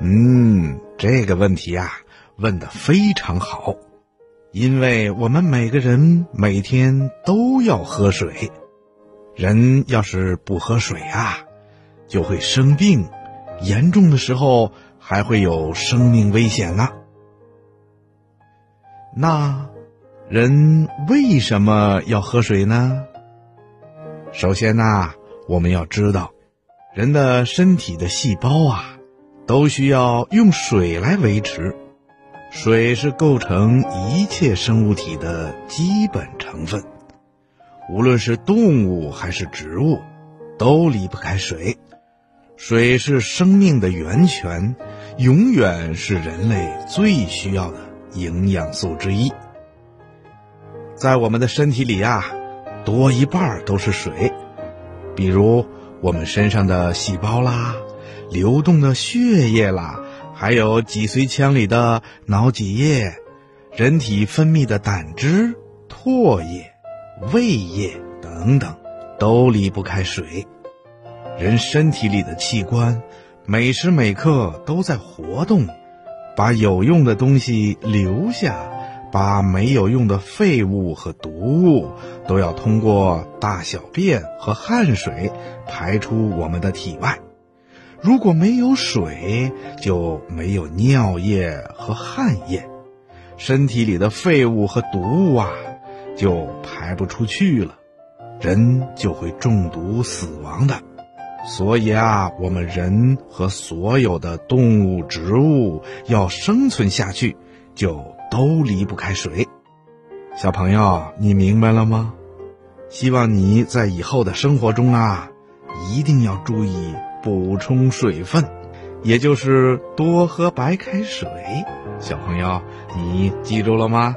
嗯，这个问题呀，问的非常好。因为我们每个人每天都要喝水，人要是不喝水啊，就会生病，严重的时候还会有生命危险呢。那人为什么要喝水呢？首先呐，我们要知道，人的身体的细胞啊，都需要用水来维持。水是构成一切生物体的基本成分，无论是动物还是植物，都离不开水。水是生命的源泉，永远是人类最需要的营养素之一。在我们的身体里呀，多一半都是水，比如我们身上的细胞啦，流动的血液啦。还有脊髓腔里的脑脊液，人体分泌的胆汁、唾液、胃液等等，都离不开水。人身体里的器官，每时每刻都在活动，把有用的东西留下，把没有用的废物和毒物，都要通过大小便和汗水排出我们的体外。如果没有水，就没有尿液和汗液，身体里的废物和毒物啊，就排不出去了，人就会中毒死亡的。所以啊，我们人和所有的动物、植物要生存下去，就都离不开水。小朋友，你明白了吗？希望你在以后的生活中啊，一定要注意。补充水分，也就是多喝白开水。小朋友，你记住了吗？